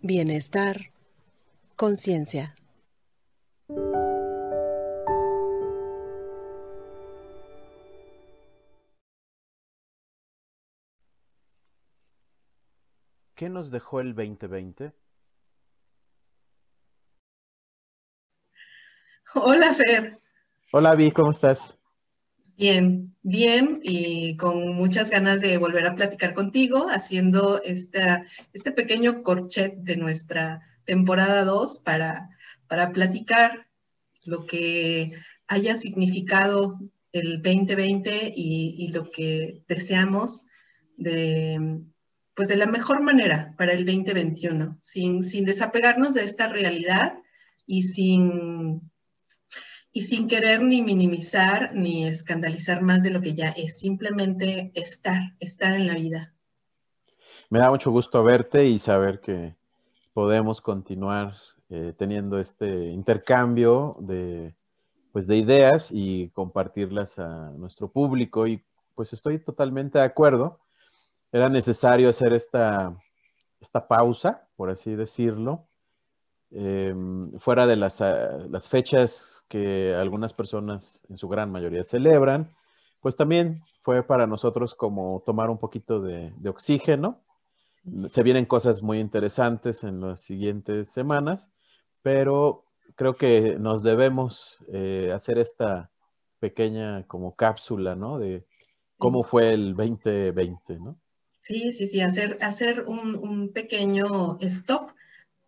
Bienestar, conciencia. ¿Qué nos dejó el 2020? Hola, Fer. Hola, Vi, ¿cómo estás? Bien, bien y con muchas ganas de volver a platicar contigo, haciendo este pequeño corchet de nuestra temporada 2 para, para platicar lo que haya significado el 2020 y, y, lo que deseamos de, pues de la mejor manera para el 2021, sin, sin desapegarnos de esta realidad y sin y sin querer ni minimizar ni escandalizar más de lo que ya es, simplemente estar, estar en la vida. Me da mucho gusto verte y saber que podemos continuar eh, teniendo este intercambio de, pues, de ideas y compartirlas a nuestro público y pues estoy totalmente de acuerdo. Era necesario hacer esta, esta pausa, por así decirlo, Em, fuera de las, ah, las, fechas que algunas personas en su gran mayoría celebran, pues también fue para nosotros como tomar un poquito de, oxígeno. Se vienen cosas muy interesantes en las siguientes semanas, pero creo que nos debemos eh, hacer esta pequeña como cápsula, ¿no? De cómo fue el 2020, ¿no? Sí, sí, sí, hacer, hacer un, un pequeño stop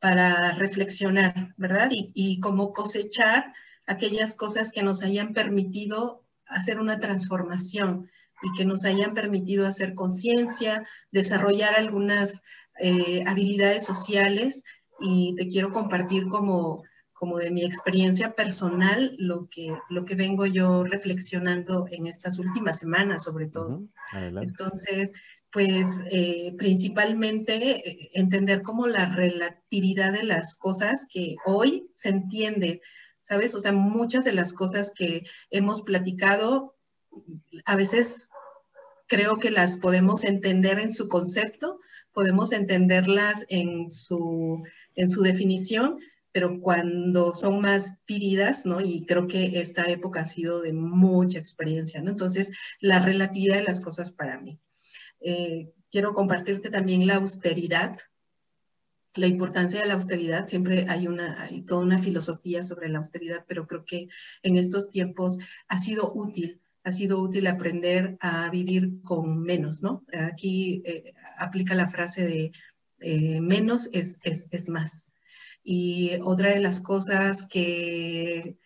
para reflexionar, ¿verdad? Y, y como cosechar aquellas cosas que nos hayan permitido hacer una transformación y que nos hayan permitido hacer conciencia, desarrollar algunas eh, habilidades sociales y te quiero compartir como, como de mi experiencia personal lo que, lo que vengo yo reflexionando en estas últimas semanas sobre todo. Entonces, pues eh, principalmente eh, entender como la relatividad de las cosas que hoy se entiende, ¿sabes? O sea, muchas de las cosas que hemos platicado, a veces creo que las podemos entender en su concepto, podemos entenderlas en su, en su definición, pero cuando son más vividas, ¿no? Y creo que esta época ha sido de mucha experiencia, ¿no? Entonces, la relatividad de las cosas para mí. Eh, quiero compartirte también la austeridad, la importancia de la austeridad. Siempre hay, una, hay toda una filosofía sobre la austeridad, pero creo que en estos tiempos ha sido útil, ha sido útil aprender a vivir con menos, ¿no? Aquí eh, aplica la frase de eh, menos es, es, es más. Y otra de las cosas que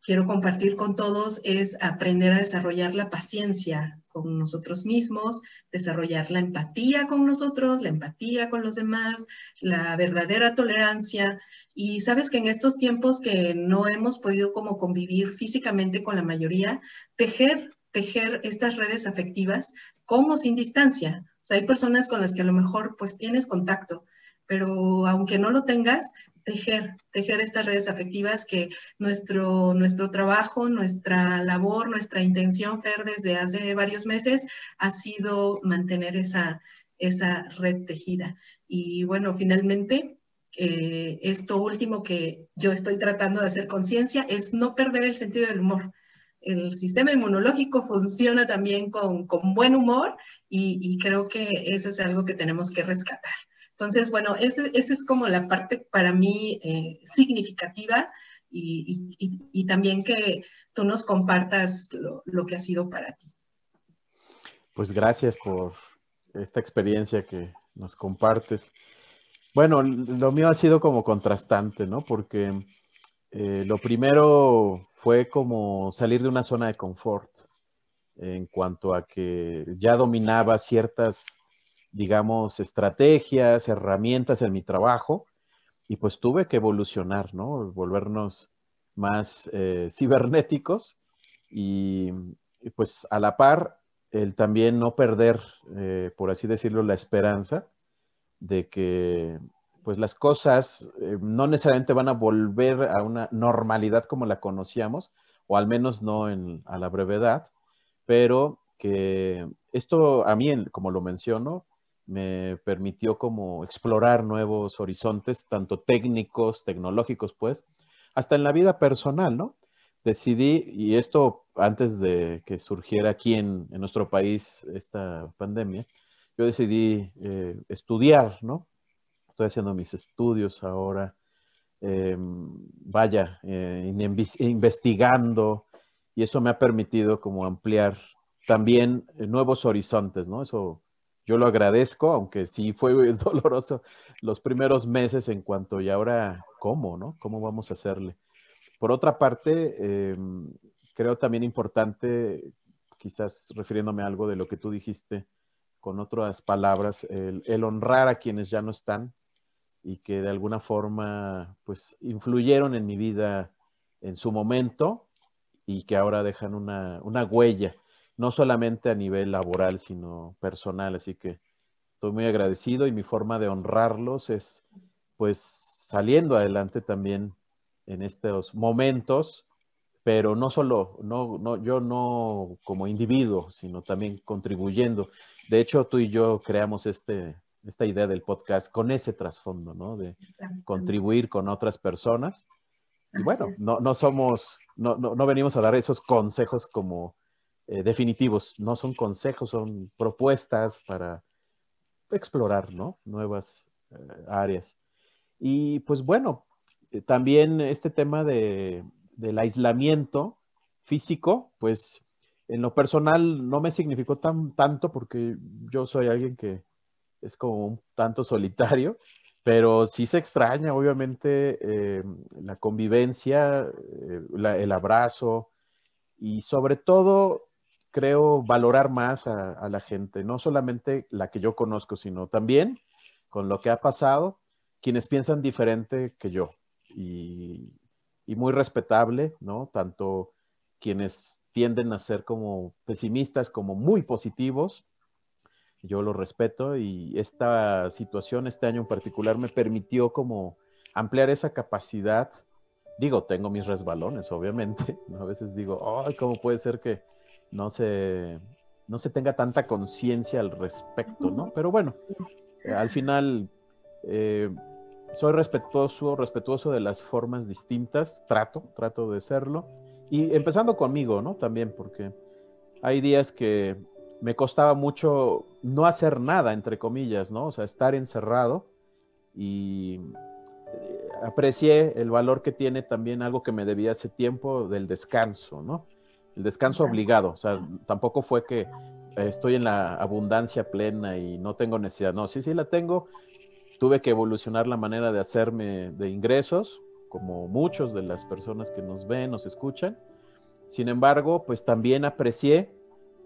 quiero compartir con todos es aprender a desarrollar la paciencia con nosotros mismos, desarrollar la empatía con nosotros, la empatía con los demás, la verdadera tolerancia. Y sabes que en estos tiempos que no hemos podido como convivir físicamente con la mayoría, tejer, tejer estas redes afectivas como sin distancia. O sea, hay personas con las que a lo mejor pues tienes contacto, pero aunque no lo tengas, tejer, tejer estas redes afectivas que nuestro, nuestro trabajo, nuestra labor, nuestra intención, Fer, desde hace varios meses ha sido mantener esa, esa red tejida. Y bueno, finalmente, eh, esto último que yo estoy tratando de hacer conciencia es no perder el sentido del humor. El sistema inmunológico funciona también con, con buen humor y, y creo que eso es algo que tenemos que rescatar. Entonces, bueno, esa es como la parte para mí eh, significativa y, también que tú nos compartas lo, que ha sido para ti. Pues gracias por esta experiencia que nos compartes. Bueno, lo mío ha sido como contrastante, ¿no? Porque eh, lo primero fue como salir de una zona de confort en cuanto a que ya dominaba ciertas digamos, estrategias, herramientas en mi trabajo y pues tuve que evolucionar, ¿no? Volvernos más eh, cibernéticos y, pues a la par el también no perder, eh, por así decirlo, la esperanza de que pues las cosas eh, no necesariamente van a volver a una normalidad como la conocíamos, o al menos no en, a la brevedad, pero que esto a mí, como lo menciono, me permitió como explorar nuevos horizontes, tanto técnicos, tecnológicos, pues, hasta en la vida personal, ¿no? Decidí, y esto antes de que surgiera aquí en, nuestro país esta pandemia, yo decidí eh, estudiar, ¿no? Estoy haciendo mis estudios ahora, em, vaya, eh, investigando, y eso me ha permitido como ampliar también eh, nuevos horizontes, ¿no? Eso yo lo agradezco, aunque sí fue doloroso los primeros meses en cuanto y ahora, ¿cómo, no? ¿Cómo vamos a hacerle? Por otra parte, em, creo también importante, quizás refiriéndome a algo de lo que tú dijiste con otras palabras, el, honrar a quienes ya no están y que de alguna forma, pues, influyeron en mi vida en su momento y que ahora dejan una, una huella no solamente a nivel laboral, sino personal. Así que estoy muy agradecido y mi forma de honrarlos es pues saliendo adelante también en estos momentos, pero no solo, no, no, yo no como individuo, sino también contribuyendo. De hecho, tú y yo creamos este, esta idea del podcast con ese trasfondo, ¿no? De contribuir con otras personas. Y bueno, no, no somos, no, no, no venimos a dar esos consejos como eh, definitivos, no son consejos, son propuestas para explorar nuevas eh, áreas. Y pues bueno, eh, también este tema de, del aislamiento físico, pues en lo personal no me significó tan, tanto porque yo soy alguien que es como un tanto solitario, pero sí se extraña obviamente la convivencia, el abrazo y sobre todo creo, valorar más a, la gente, no solamente la que yo conozco, sino también con lo que ha pasado, quienes piensan diferente que yo. Y, muy respetable, ¿no? Tanto quienes tienden a ser como pesimistas como muy positivos. Yo lo respeto y esta situación, este año en particular, me permitió como ampliar esa capacidad. Digo, tengo mis resbalones, obviamente. A veces digo, ay, ¿cómo puede ser que no se, no se tenga tanta conciencia al respecto, ¿no? Pero bueno, eh, al final eh, soy respetuoso, respetuoso de las formas distintas, trato, trato de serlo. Y empezando conmigo, ¿no? También, porque hay días que me costaba mucho no hacer nada, entre comillas, ¿no? O sea, estar encerrado y eh, aprecié el valor que tiene también algo que me debía hace tiempo del descanso, ¿no? El descanso obligado, o sea, tampoco fue que estoy en la abundancia plena y no tengo necesidad, no, sí, sí la tengo, tuve que evolucionar la manera de hacerme de ingresos, como muchos de las personas que nos ven, nos escuchan, sin embargo, pues también aprecié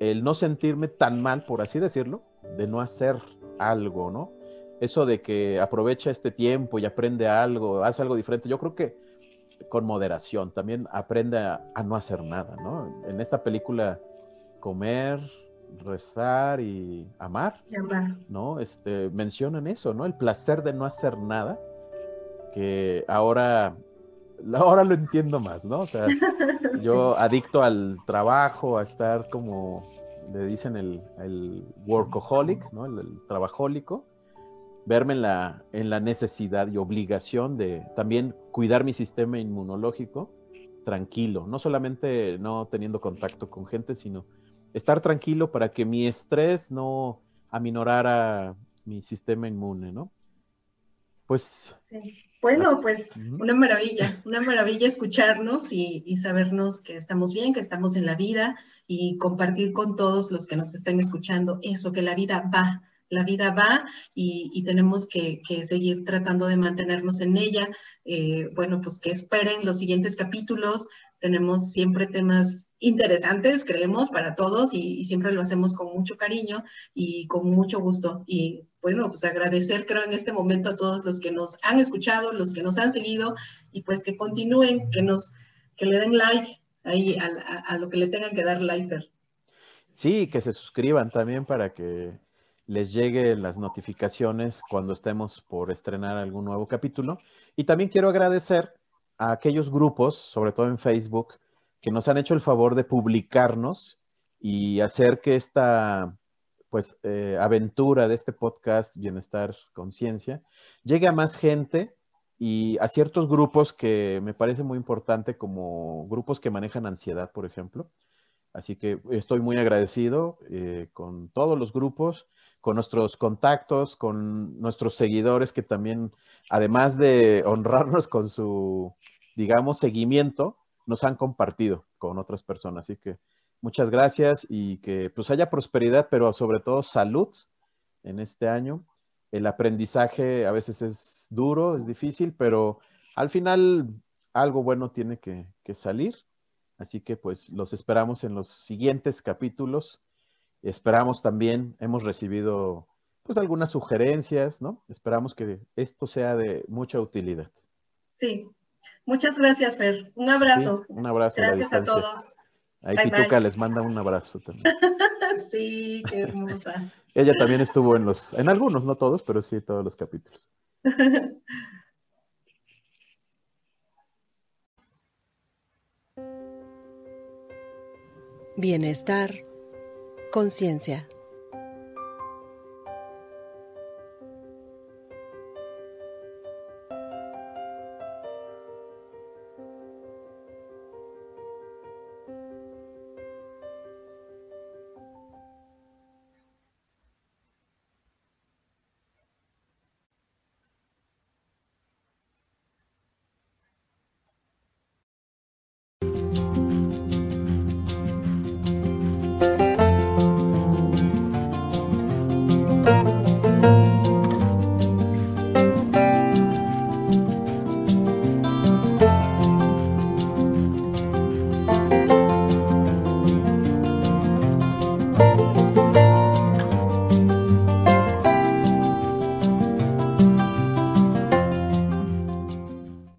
el no sentirme tan mal, por así decirlo, de no hacer algo, ¿no? Eso de que aprovecha este tiempo y aprende algo, hace algo diferente, yo creo que con moderación, también aprende a, no hacer nada, ¿no? En esta película, comer, rezar y amar, ¿no? Este, mencionan eso, ¿no? El placer de no hacer nada, que ahora, ahora lo entiendo más, ¿no? O sea, yo adicto al trabajo, a estar como, le dicen el, el workaholic, ¿no? El, el trabajólico, verme en la, en la necesidad y obligación de también cuidar mi sistema inmunológico tranquilo, no solamente no teniendo contacto con gente, sino estar tranquilo para que mi estrés no aminorara mi sistema inmune, ¿no? Pues... Bueno, pues una maravilla, una maravilla escucharnos y, y, sabernos que estamos bien, que estamos en la vida y compartir con todos los que nos están escuchando eso, que la vida va, la vida va y, tenemos que, seguir tratando de mantenernos en ella. Eh, bueno, pues que esperen los siguientes capítulos. Tenemos siempre temas interesantes, creemos, para todos y, siempre lo hacemos con mucho cariño y con mucho gusto. Y bueno, pues agradecer creo en este momento a todos los que nos han escuchado, los que nos han seguido y pues que continúen, que nos, que le den like ahí a, lo que le tengan que dar like. Sí, que se suscriban también para que les llegue las notificaciones cuando estemos por estrenar algún nuevo capítulo. Y también quiero agradecer a aquellos grupos, sobre todo en Facebook, que nos han hecho el favor de publicarnos y hacer que esta pues eh, aventura de este podcast Bienestar Conciencia llegue a más gente y a ciertos grupos que me parece muy importante, como grupos que manejan ansiedad, por ejemplo. Así que estoy muy agradecido eh, con todos los grupos, con nuestros contactos, con nuestros seguidores que también, además de honrarnos con su, digamos, seguimiento, nos han compartido con otras personas. Así que muchas gracias y que pues haya prosperidad, pero sobre todo salud en este año. El aprendizaje a veces es duro, es difícil, pero al final algo bueno tiene que, salir. Así que pues los esperamos en los siguientes capítulos. Esperamos también, hemos recibido pues algunas sugerencias, ¿no? Esperamos que esto sea de mucha utilidad. Sí, muchas gracias, Fer. Un abrazo. un abrazo. Gracias a, todos. Ahí Pituca les manda un abrazo también. sí, qué hermosa. Ella también estuvo en los, en algunos, no todos, pero sí todos los capítulos. Bienestar, conciencia.